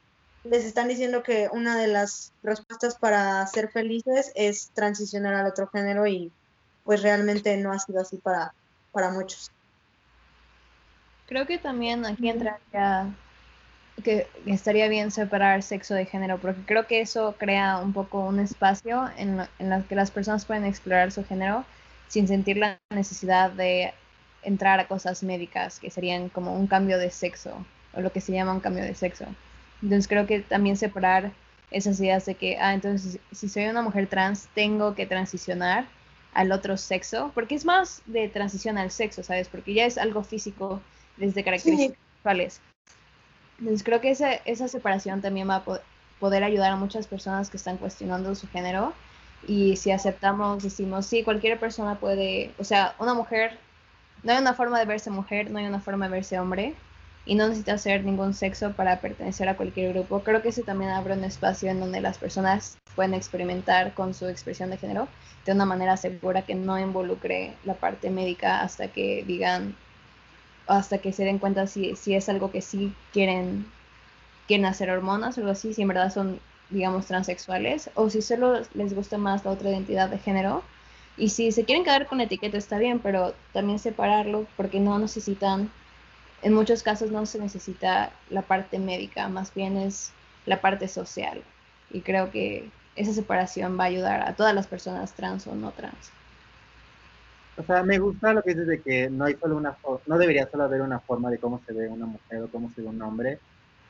les están diciendo que una de las respuestas para ser felices es transicionar al otro género y pues realmente no ha sido así para, para muchos. Creo que también aquí entraría que estaría bien separar sexo de género, porque creo que eso crea un poco un espacio en, en el que las personas pueden explorar su género sin sentir la necesidad de entrar a cosas médicas que serían como un cambio de sexo o lo que se llama un cambio de sexo. Entonces creo que también separar esas ideas de que, ah, entonces si soy una mujer trans tengo que transicionar al otro sexo, porque es más de transición al sexo, ¿sabes? Porque ya es algo físico desde características sexuales. Entonces creo que esa, esa separación también va a poder ayudar a muchas personas que están cuestionando su género y si aceptamos, decimos, sí, cualquier persona puede, o sea, una mujer, no hay una forma de verse mujer, no hay una forma de verse hombre, y no necesita ser ningún sexo para pertenecer a cualquier grupo. Creo que eso también abre un espacio en donde las personas pueden experimentar con su expresión de género de una manera segura que no involucre la parte médica hasta que digan, hasta que se den cuenta si, si es algo que sí quieren, quieren hacer hormonas o algo así, si en verdad son digamos, transexuales, o si solo les gusta más la otra identidad de género. Y si se quieren quedar con etiqueta está bien, pero también separarlo porque no necesitan, en muchos casos no se necesita la parte médica, más bien es la parte social. Y creo que esa separación va a ayudar a todas las personas trans o no trans. O sea, me gusta lo que dices de que no hay solo una no debería solo haber una forma de cómo se ve una mujer o cómo se ve un hombre.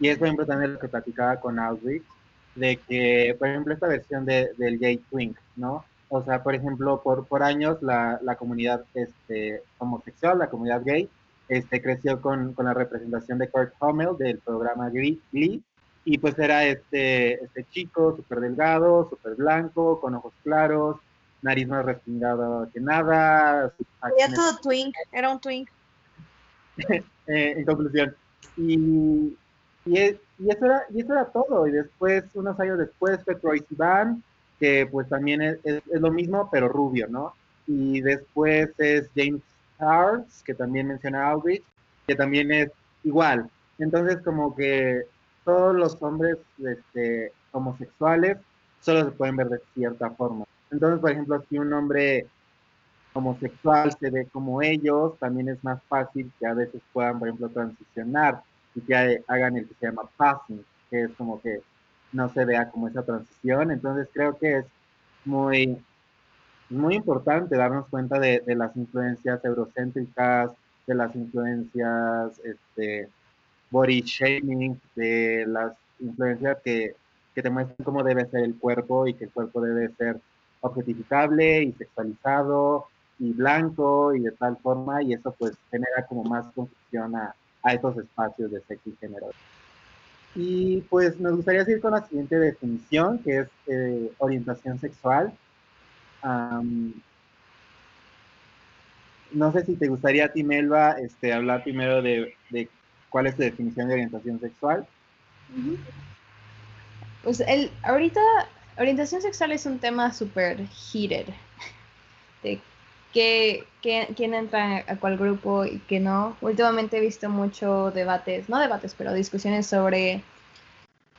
Y es, por ejemplo, también lo que platicaba con Auschwitz, de que, por ejemplo, esta versión de, del gay twink, ¿no? O sea, por ejemplo, por, por años la, la comunidad este, homosexual, la comunidad gay, este, creció con, con la representación de Kurt Hummel del programa Glee, y pues era este, este chico súper delgado, súper blanco, con ojos claros, nariz más respingada que nada. Era todo twink, era un twink. *laughs* Eh, en conclusión. Y, y, y, eso era, y eso era todo. Y después, unos años después, fue Troy Sivan, que pues también es, es, lo mismo, pero rubio, ¿no? Y después es James Charles, que también menciona Aldrich, que también es igual. Entonces, como que todos los hombres este, homosexuales solo se pueden ver de cierta forma. Entonces, por ejemplo, si un hombre homosexual se ve como ellos, también es más fácil que a veces puedan, por ejemplo, transicionar y que hagan el que se llama passing, que es como que no se vea como esa transición. Entonces creo que es muy, muy importante darnos cuenta de, de las influencias eurocéntricas, de las influencias este, body shaming, de las influencias que, que te muestran cómo debe ser el cuerpo y que el cuerpo debe ser objetificable y sexualizado y blanco y de tal forma y eso pues genera como más confusión a, a estos espacios de sexo y género. Y pues nos gustaría seguir con la siguiente definición, que es eh, orientación sexual. No sé si te gustaría a ti, Melba, este, hablar primero de, de cuál es tu definición de orientación sexual. Pues el, ahorita orientación sexual es un tema súper heated. *laughs* De que, quién entra a cuál grupo y qué no. Últimamente he visto mucho debates, no debates, pero discusiones sobre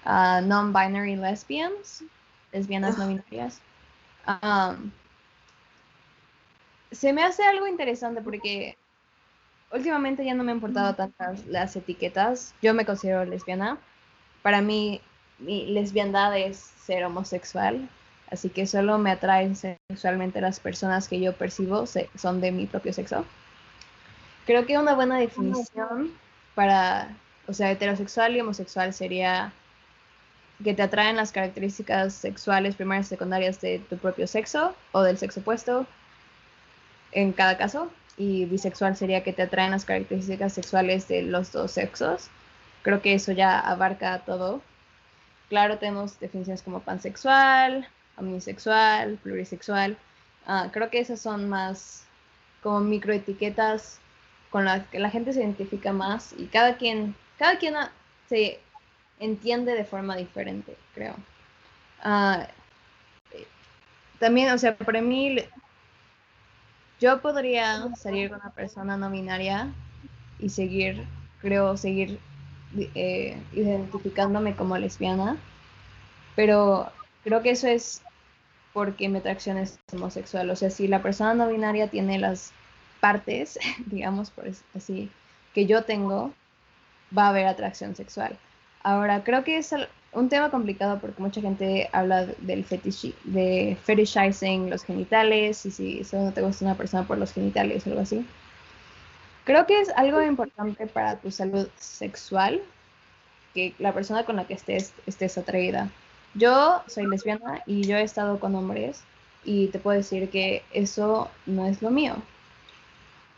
uh, non-binary lesbians, lesbianas no binarias. Se me hace algo interesante porque últimamente ya no me han importado tantas las etiquetas. Yo me considero lesbiana. Para mí, mi lesbiandad es ser homosexual. Así que solo me atraen sexualmente las personas que yo percibo son de mi propio sexo. Creo que una buena definición para, o sea, heterosexual y homosexual sería que te atraen las características sexuales primarias y secundarias de tu propio sexo o del sexo opuesto en cada caso. Y bisexual sería que te atraen las características sexuales de los dos sexos. Creo que eso ya abarca todo. Claro, tenemos definiciones como pansexual, omnisexual, plurisexual. Ah, creo que esas son más como microetiquetas con las que la gente se identifica más y cada quien, cada quien se entiende de forma diferente, creo. Ah, también, o sea, para mí, yo podría salir con una persona no binaria y seguir, creo, seguir eh, identificándome como lesbiana, pero creo que eso es porque mi atracción es homosexual. O sea, si la persona no binaria tiene las partes, *laughs* digamos por así, que yo tengo, va a haber atracción sexual. Ahora, creo que es un tema complicado porque mucha gente habla del fetish, de fetishizing los genitales y si solo no te gusta una persona por los genitales o algo así. Creo que es algo importante para tu salud sexual que la persona con la que estés estés atraída. Yo soy lesbiana y yo he estado con hombres y te puedo decir que eso no es lo mío.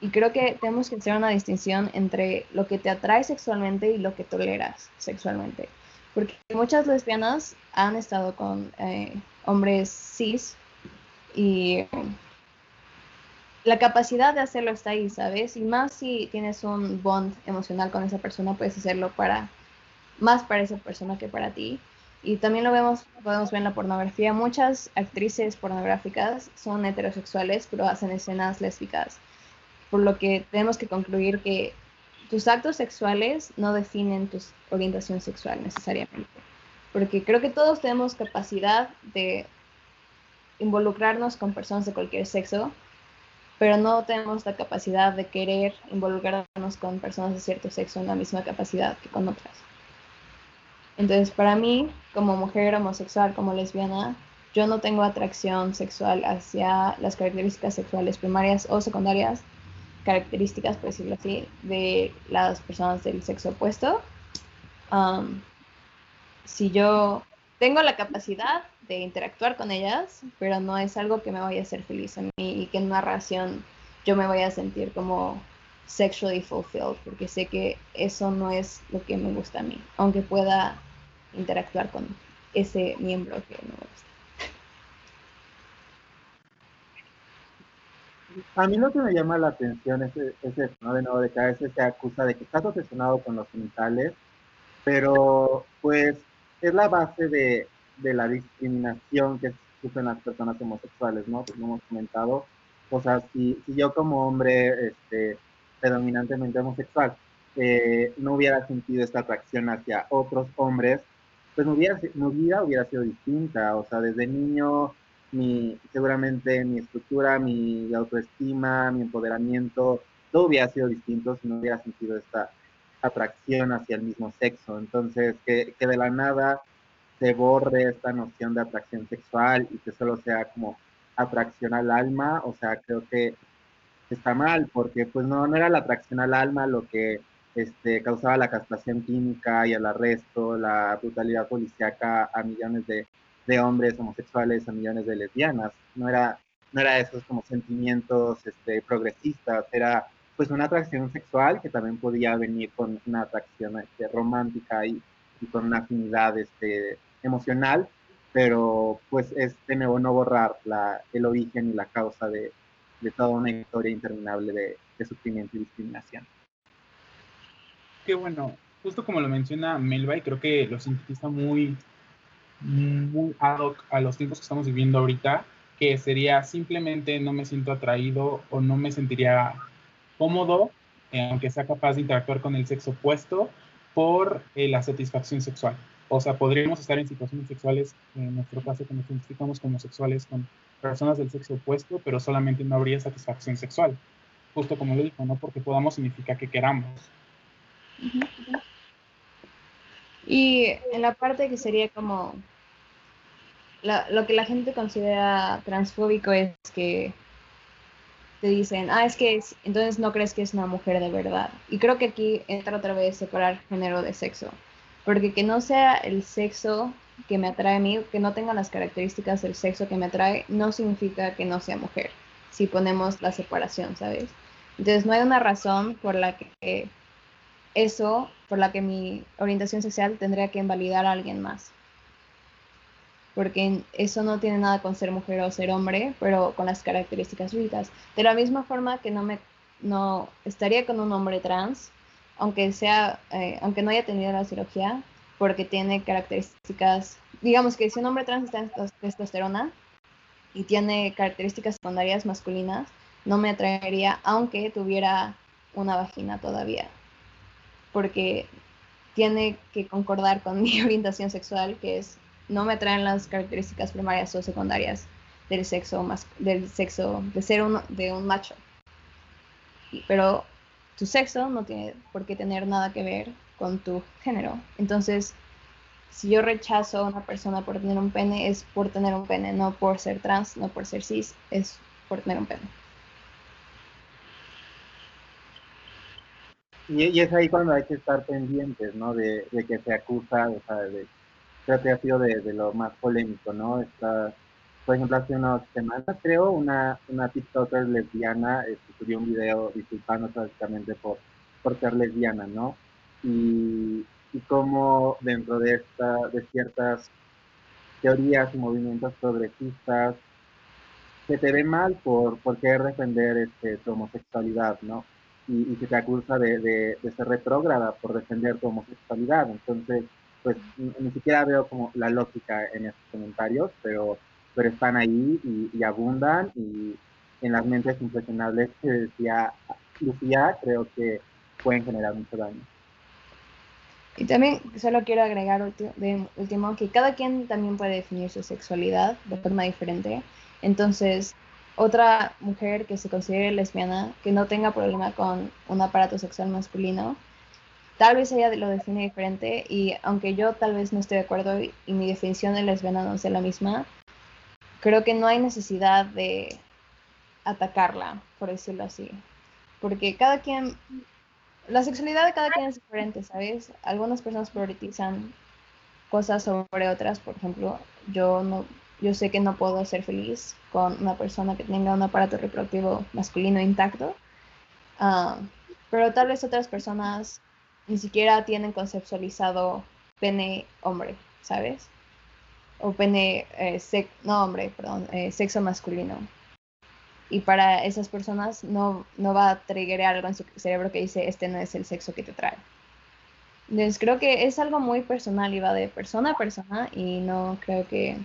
Y creo que tenemos que hacer una distinción entre lo que te atrae sexualmente y lo que toleras sexualmente. Porque muchas lesbianas han estado con eh, hombres cis y la capacidad de hacerlo está ahí, ¿sabes? Y más si tienes un bond emocional con esa persona, puedes hacerlo para más para esa persona que para ti. Y también lo vemos, podemos ver en la pornografía. Muchas actrices pornográficas son heterosexuales, pero hacen escenas lésbicas por lo que tenemos que concluir que tus actos sexuales no definen tu orientación sexual necesariamente. Porque creo que todos tenemos capacidad de involucrarnos con personas de cualquier sexo, pero no tenemos la capacidad de querer involucrarnos con personas de cierto sexo en la misma capacidad que con otras. Entonces, para mí, como mujer homosexual, como lesbiana, yo no tengo atracción sexual hacia las características sexuales primarias o secundarias características, por decirlo así, de las personas del sexo opuesto. si yo tengo la capacidad de interactuar con ellas, pero no es algo que me vaya a hacer feliz a mí y que en una relación yo me vaya a sentir como sexually fulfilled, porque sé que eso no es lo que me gusta a mí, aunque pueda interactuar con ese miembro que me gusta. A mí lo que me llama la atención es, es ¿no? De nuevo, de que a veces se acusa de que estás obsesionado con los genitales, pero pues es la base de, de la discriminación que sufren las personas homosexuales, ¿no? Como hemos comentado. O sea, si, si yo como hombre este, predominantemente homosexual eh, no hubiera sentido esta atracción hacia otros hombres, pues mi vida, mi vida hubiera sido distinta. O sea, desde niño mi, seguramente mi estructura, mi autoestima, mi empoderamiento, todo hubiera sido distinto si no hubiera sentido esta atracción hacia el mismo sexo. Entonces, que, de la nada se borre esta noción de atracción sexual y que solo sea como atracción al alma, o sea, creo que está mal, porque pues no, no era la atracción al alma lo que este, causaba la castración química y el arresto, la brutalidad policíaca a millones de de hombres homosexuales a millones de lesbianas. No era, no era esos como sentimientos este, progresistas, era pues una atracción sexual que también podía venir con una atracción este, romántica y, con una afinidad este, emocional, pero pues es de nuevo no borrar la, el origen y la causa de, de toda una historia interminable de, de sufrimiento y discriminación. Qué bueno, justo como lo menciona Melba, y creo que lo sintetiza muy, muy ad hoc a los tiempos que estamos viviendo ahorita, que sería simplemente no me siento atraído o no me sentiría cómodo, eh, aunque sea capaz de interactuar con el sexo opuesto, por eh, la satisfacción sexual. O sea, podríamos estar en situaciones sexuales, en nuestro caso, que nos identificamos como sexuales con personas del sexo opuesto, pero solamente no habría satisfacción sexual. Justo como lo dijo, no porque podamos significa que queramos. Y en la parte que sería como lo que la gente considera transfóbico es que te dicen, ah, es que entonces no crees que es una mujer de verdad. Y creo que aquí entra otra vez separar género de sexo. Porque que no sea el sexo que me atrae a mí, que no tenga las características del sexo que me atrae, no significa que no sea mujer. Si ponemos la separación, ¿sabes? Entonces no hay una razón por la que eso, por la que mi orientación sexual tendría que invalidar a alguien más porque eso no tiene nada con ser mujer o ser hombre, pero con las características físicas. De la misma forma que no me no estaría con un hombre trans, aunque sea, eh, aunque no haya tenido la cirugía, porque tiene características, digamos que si un hombre trans está en testosterona y tiene características secundarias masculinas, no me atraería aunque tuviera una vagina todavía, porque tiene que concordar con *laughs* mi orientación sexual, que es no me atraen las características primarias o secundarias del sexo más del sexo de ser uno de un macho. Pero tu sexo no tiene por qué tener nada que ver con tu género. Entonces si yo rechazo a una persona por tener un pene es por tener un pene no por ser trans no por ser cis es por tener un pene. Y, es ahí cuando hay que estar pendientes, ¿no? De, que se acusa, de, creo que ha sido de, lo más polémico, ¿no? Está, por ejemplo, hace unas semanas, creo, una, una TikToker lesbiana este, subió un video disculpándose básicamente por, por ser lesbiana, ¿no? Y, y cómo dentro de, esta, de ciertas teorías y movimientos progresistas se te ve mal por, por querer defender este, tu homosexualidad, ¿no? Y, y se te acusa de, de, de ser retrógrada por defender tu homosexualidad. Entonces, pues ni siquiera veo como la lógica en estos comentarios, pero, pero están ahí y, abundan y en las mentes impresionables que decía Lucía, creo que pueden generar mucho daño. Y también solo quiero agregar último que cada quien también puede definir su sexualidad de forma diferente. Entonces, otra mujer que se considere lesbiana, que no tenga problema con un aparato sexual masculino, tal vez ella lo define diferente y aunque yo tal vez no esté de acuerdo y, mi definición de lesbiana no sea la misma, creo que no hay necesidad de atacarla, por decirlo así. Porque cada quien, la sexualidad de cada quien es diferente, ¿sabes? Algunas personas priorizan cosas sobre otras, por ejemplo, yo no, yo sé que no puedo ser feliz con una persona que tenga un aparato reproductivo masculino intacto, ah, pero tal vez otras personas ni siquiera tienen conceptualizado pene hombre, ¿sabes? O pene, eh, no hombre, perdón, eh, sexo masculino. Y para esas personas no, no va a triggerar algo en su cerebro que dice, este no es el sexo que te trae. Entonces creo que es algo muy personal y va de persona a persona y no creo que...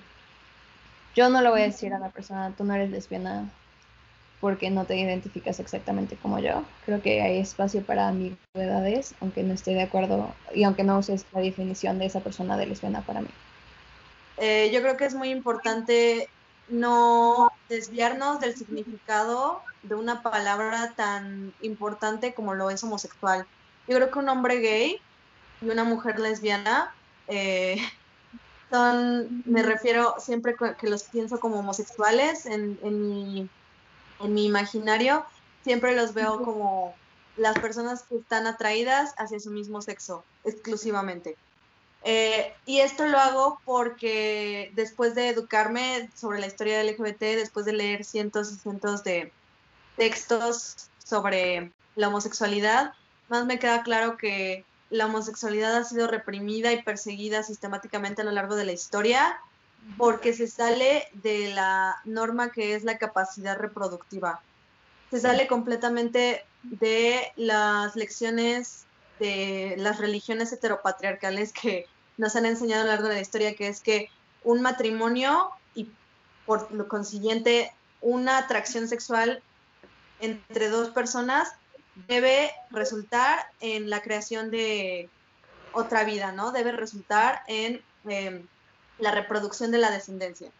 Yo no le voy a decir a la persona, tú no eres lesbiana, porque no te identificas exactamente como yo. Creo que hay espacio para ambigüedades, aunque no esté de acuerdo y aunque no uses la definición de esa persona de lesbiana para mí. Eh, yo creo que es muy importante no desviarnos del significado de una palabra tan importante como lo es homosexual. Yo creo que un hombre gay y una mujer lesbiana eh, son, me refiero siempre que los pienso como homosexuales en, en mi en mi imaginario siempre los veo como las personas que están atraídas hacia su mismo sexo, exclusivamente. Eh, y esto lo hago porque después de educarme sobre la historia del LGBT, después de leer cientos y cientos de textos sobre la homosexualidad, más me queda claro que la homosexualidad ha sido reprimida y perseguida sistemáticamente a lo largo de la historia porque se sale de la norma que es la capacidad reproductiva. Se sale completamente de las lecciones de las religiones heteropatriarcales que nos han enseñado a lo largo de la historia, que es que un matrimonio y por lo consiguiente una atracción sexual entre dos personas debe resultar en la creación de otra vida, ¿no? Debe resultar en em, la reproducción de la descendencia.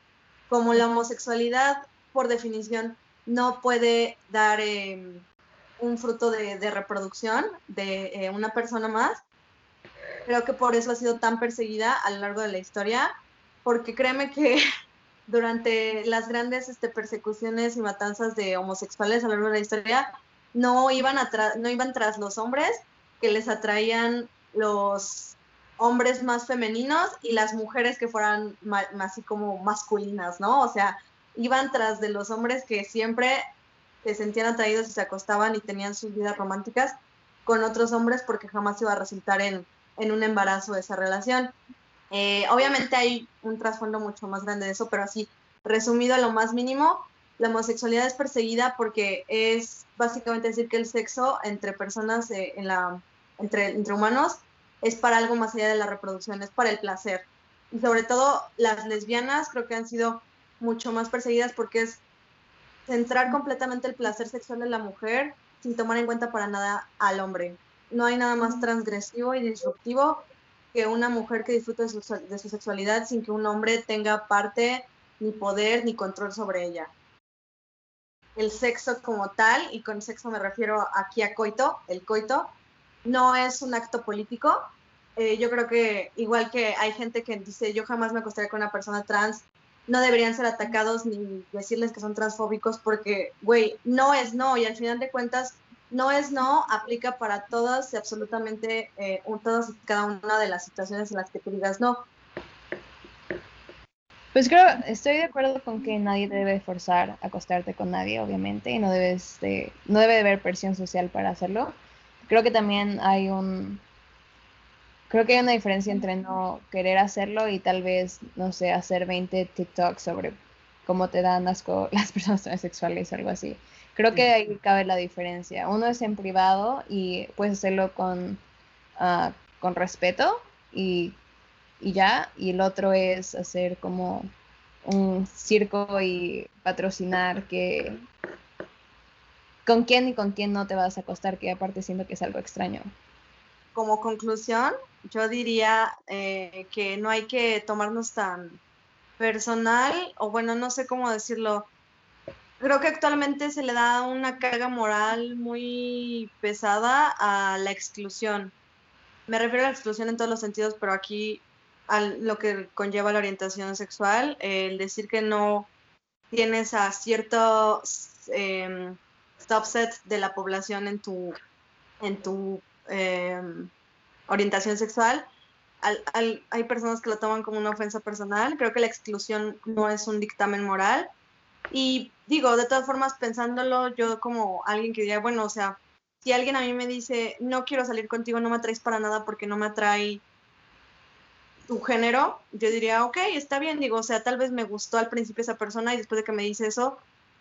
Como la homosexualidad, por definición, no puede dar em, un fruto de, reproducción de eh, una persona más, creo que por eso ha sido tan perseguida a lo largo de la historia, porque créeme que *laughs* durante las grandes este, persecuciones y matanzas de homosexuales a lo largo de la historia, no iban, no iban tras los hombres que les atraían los hombres más femeninos y las mujeres que fueran más, así como masculinas, ¿no? O sea, iban tras de los hombres que siempre se sentían atraídos y se acostaban y tenían sus vidas románticas con otros hombres porque jamás iba a resultar en, en un embarazo esa relación. Eh, obviamente hay un trasfondo mucho más grande de eso, pero así, resumido a lo más mínimo, la homosexualidad es perseguida porque es básicamente decir que el sexo entre personas, eh, en la, entre, entre humanos, es para algo más allá de la reproducción, es para el placer. Y sobre todo las lesbianas creo que han sido mucho más perseguidas porque es centrar completamente el placer sexual de la mujer sin tomar en cuenta para nada al hombre. No hay nada más transgresivo y disruptivo que una mujer que disfruta de su, de su sexualidad sin que un hombre tenga parte, ni poder, ni control sobre ella. El sexo como tal, y con sexo me refiero aquí a coito, el coito, no es un acto político. Eh, yo creo que igual que hay gente que dice yo jamás me acostaré con una persona trans, no deberían ser atacados ni decirles que son transfóbicos porque, güey, no es no y al final de cuentas no es no aplica para todas y absolutamente eh, todas y cada una de las situaciones en las que tú digas no. Pues creo, estoy de acuerdo con que nadie debe forzar a acostarte con nadie, obviamente, y no debes de, no debe de haber presión social para hacerlo creo que también hay un, creo que hay una diferencia entre no querer hacerlo y tal vez, no sé, hacer 20 TikToks sobre cómo te dan asco *laughs* las personas transexuales, algo así. Creo que ahí cabe la diferencia. Uno es en privado y puedes hacerlo con, ah, con respeto y, y ya, y el otro es hacer como un circo y patrocinar que con quién y con quién no te vas a acostar, que aparte siento que es algo extraño. Como conclusión, yo diría eh, que no hay que tomarnos tan personal, o bueno, no sé cómo decirlo. Creo que actualmente se le da una carga moral muy pesada a la exclusión. Me refiero a la exclusión en todos los sentidos, pero aquí a lo que conlleva la orientación sexual, el decir que no tienes a ciertos em, subset de la población en tu, en tu em, orientación sexual. hay personas que lo toman como una ofensa personal. Creo que la exclusión no es un dictamen moral. Y digo, de todas formas, pensándolo, yo como alguien que diría, bueno, o sea, si alguien a mí me dice, no quiero salir contigo, no me atraes para nada porque no me atrae tu género, yo diría, ok, está bien, digo, o sea, tal vez me gustó al principio esa persona y después de que me dice eso,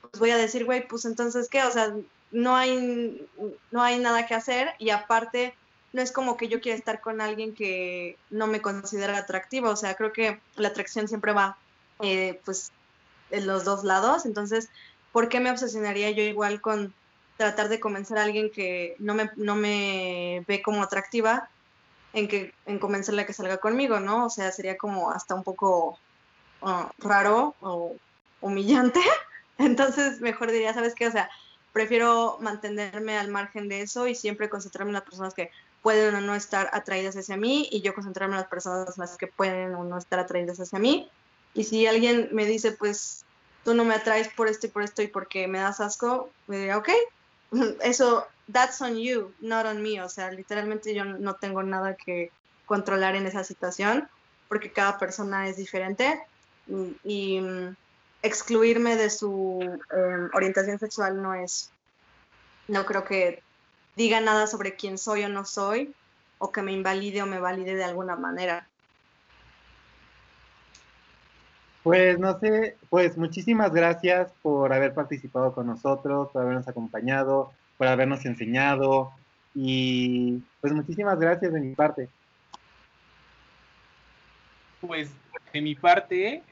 pues voy a decir, güey, pues entonces, ¿qué? O sea, no hay, no hay nada que hacer y aparte no es como que yo quiera estar con alguien que no me considera atractivo, o sea, creo que la atracción siempre va, eh, pues, en los dos lados, entonces, ¿por qué me obsesionaría yo igual con tratar de convencer a alguien que no me, no me ve como atractiva en, que, en convencerle a que salga conmigo, ¿no? O sea, sería como hasta un poco uh, raro o humillante. *laughs* Entonces, mejor diría, ¿sabes qué? O sea, prefiero mantenerme al margen de eso y siempre concentrarme en las personas que pueden o no estar atraídas hacia mí y yo concentrarme en las personas las que pueden o no estar atraídas hacia mí. Y si alguien me dice, pues, tú no me atraes por esto y por esto y porque me das asco, me diría, ok, *laughs* eso, that's on you, not on me. O sea, literalmente yo no tengo nada que controlar en esa situación porque cada persona es diferente y excluirme de su em, orientación sexual no es, no creo que diga nada sobre quién soy o no soy, o que me invalide o me valide de alguna manera. Pues no sé, pues muchísimas gracias por haber participado con nosotros, por habernos acompañado, por habernos enseñado y pues muchísimas gracias de mi parte. Pues de mi parte,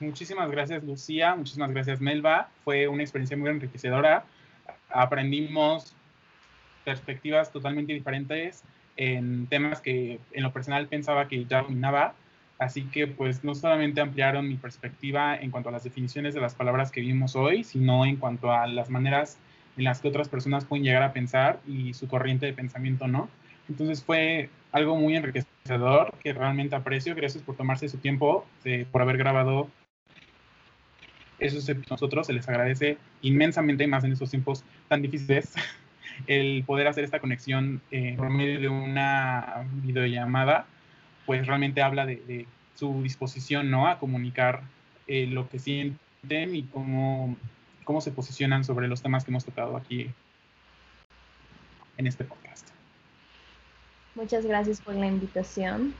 Muchísimas gracias, Lucía. Muchísimas gracias, Melba. Fue una experiencia muy enriquecedora. Aprendimos perspectivas totalmente diferentes en temas que en lo personal pensaba que ya dominaba. Así que pues no solamente ampliaron mi perspectiva en cuanto a las definiciones de las palabras que vimos hoy, sino en cuanto a las maneras en las que otras personas pueden llegar a pensar y su corriente de pensamiento, ¿no? Entonces fue algo muy enriquecedor que realmente aprecio. Gracias por tomarse su tiempo, por haber grabado esos nosotros. Se les agradece inmensamente, más en estos tiempos tan difíciles, *laughs* el poder hacer esta conexión eh, por medio de una videollamada, pues realmente habla de, su disposición ¿no? a comunicar eh, lo que sienten y cómo, cómo se posicionan sobre los temas que hemos tocado aquí en este podcast. Muchas gracias por la invitación.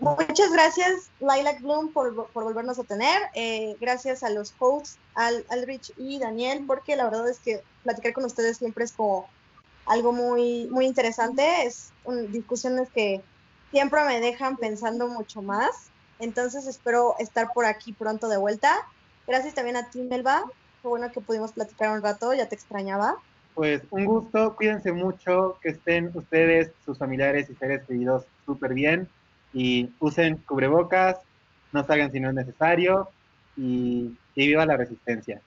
Muchas gracias, Lilac Bloom, por, volvernos a tener. Eh, gracias a los hosts, Al, Alrich y Daniel, porque la verdad es que platicar con ustedes siempre es como algo muy, muy interesante. Es discusiones que siempre me dejan pensando mucho más. Entonces espero estar por aquí pronto de vuelta. Gracias también a ti, Melba. Qué bueno que pudimos platicar un rato, ya te extrañaba. Pues un gusto, cuídense mucho, que estén ustedes, sus familiares y seres queridos súper bien y usen cubrebocas, no salgan si no es necesario y, viva la resistencia.